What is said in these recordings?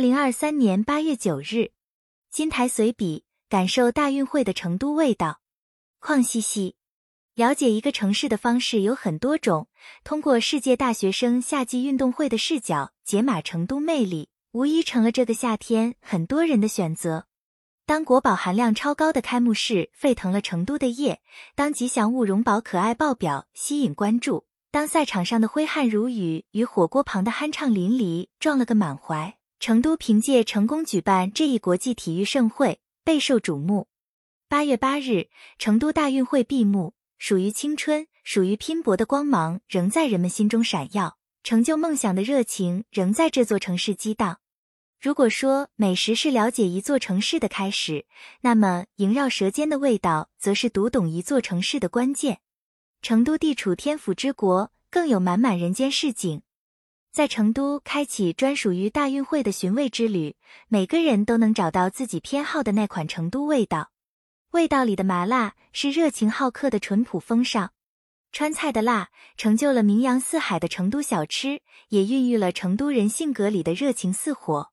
零二三年八月九日，金台随笔，感受大运会的成都味道。邝西西，了解一个城市的方式有很多种，通过世界大学生夏季运动会的视角解码成都魅力，无疑成了这个夏天很多人的选择。当国宝含量超高的开幕式沸腾了成都的夜，当吉祥物荣宝可爱爆表吸引关注，当赛场上的挥汗如雨与火锅旁的酣畅淋漓撞了个满怀，成都凭借成功举办这一国际体育盛会备受瞩目。八月八日，成都大运会闭幕，属于青春、属于拼搏的光芒仍在人们心中闪耀，成就梦想的热情仍在这座城市激荡。如果说美食是了解一座城市的开始，那么萦绕舌尖的味道，则是读懂一座城市的关键。成都地处天府之国，更有满满人间市井。在成都开启专属于大运会的寻味之旅，每个人都能找到自己偏好的那款成都味道。味道里的麻辣，是热情好客的淳朴风尚。川菜的辣，成就了名扬四海的成都小吃，也孕育了成都人性格里的热情似火。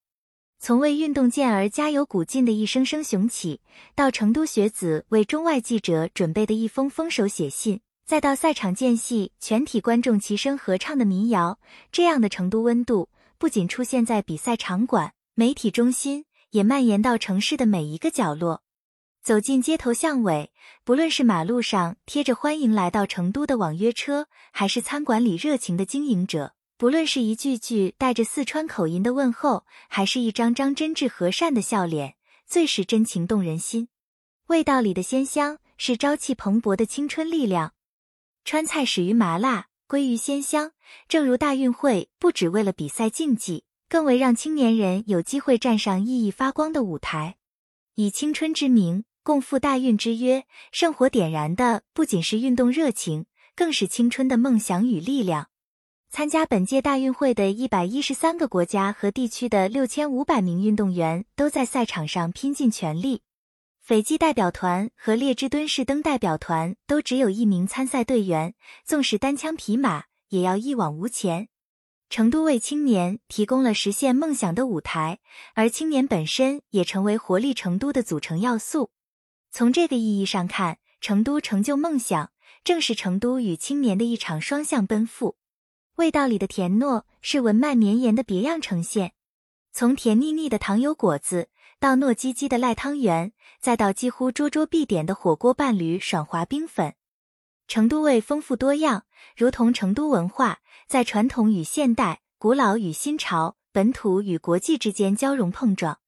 从为运动健儿加油鼓劲的一声声雄起，到成都学子为中外记者准备的一封封手写信，再到赛场间隙全体观众齐声合唱的民谣，这样的成都温度不仅出现在比赛场馆、媒体中心，也蔓延到城市的每一个角落。走进街头巷尾，不论是马路上贴着欢迎来到成都的网约车，还是餐馆里热情的经营者。不论是一句句带着四川口音的问候，还是一张张真挚和善的笑脸，最是真情动人心。味道里的鲜香，是朝气蓬勃的青春力量。川菜始于麻辣，归于鲜香。正如大运会，不只为了比赛竞技，更为让青年人有机会站上熠熠发光的舞台。以青春之名，共赴大运之约，圣火点燃的不仅是运动热情，更是青春的梦想与力量。参加本届大运会的一百一十三个国家和地区的六千五百名运动员都在赛场上拼尽全力。斐济代表团和列支敦士登代表团都只有一名参赛队员，纵使单枪匹马，也要一往无前。成都为青年提供了实现梦想的舞台，而青年本身也成为活力成都的组成要素。从这个意义上看，成都成就梦想，正是成都与青年的一场双向奔赴。味道里的甜糯是文脉绵延的别样呈现，从甜腻腻的糖油果子到糯叽叽的赖汤圆，再到几乎桌桌必点的火锅伴侣爽滑冰粉，成都味丰富多样，如同成都文化在传统与现代、古老与新潮、本土与国际之间交融碰撞。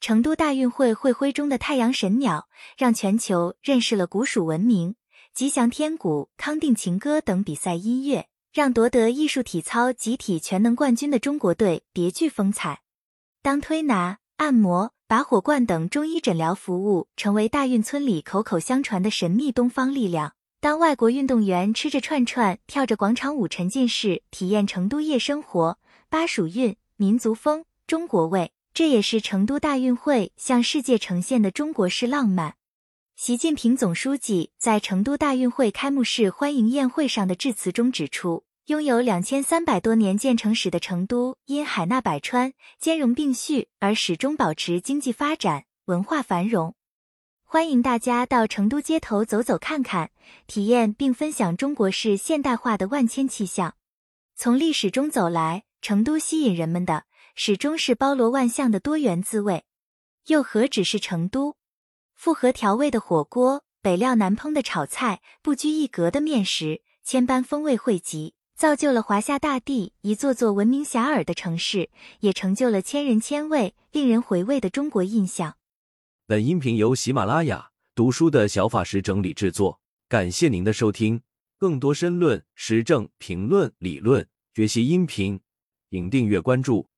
成都大运会会徽中的太阳神鸟，让全球认识了古蜀文明、吉祥天鼓、康定情歌等比赛音乐。让夺得艺术体操集体全能冠军的中国队别具风采。当推拿、按摩、拔火罐等中医诊疗服务成为大运村里口口相传的神秘东方力量，当外国运动员吃着串串、跳着广场舞，沉浸式体验成都夜生活、巴蜀韵、民族风、中国味，这也是成都大运会向世界呈现的中国式浪漫。习近平总书记在成都大运会开幕式欢迎宴会上的致辞中指出。拥有两千三百多年建成史的成都，因海纳百川、兼容并蓄而始终保持经济发展、文化繁荣。欢迎大家到成都街头走走看看，体验并分享中国式现代化的万千气象。从历史中走来，成都吸引人们的始终是包罗万象的多元滋味。又何止是成都？复合调味的火锅、北料南烹的炒菜、不拘一格的面食，千般风味汇集。造就了华夏大地一座座闻名遐迩的城市，也成就了千人千味、令人回味的中国印象。本音频由喜马拉雅读书的小法师整理制作，感谢您的收听。更多深论、时政评论、理论学习音频，请订阅关注。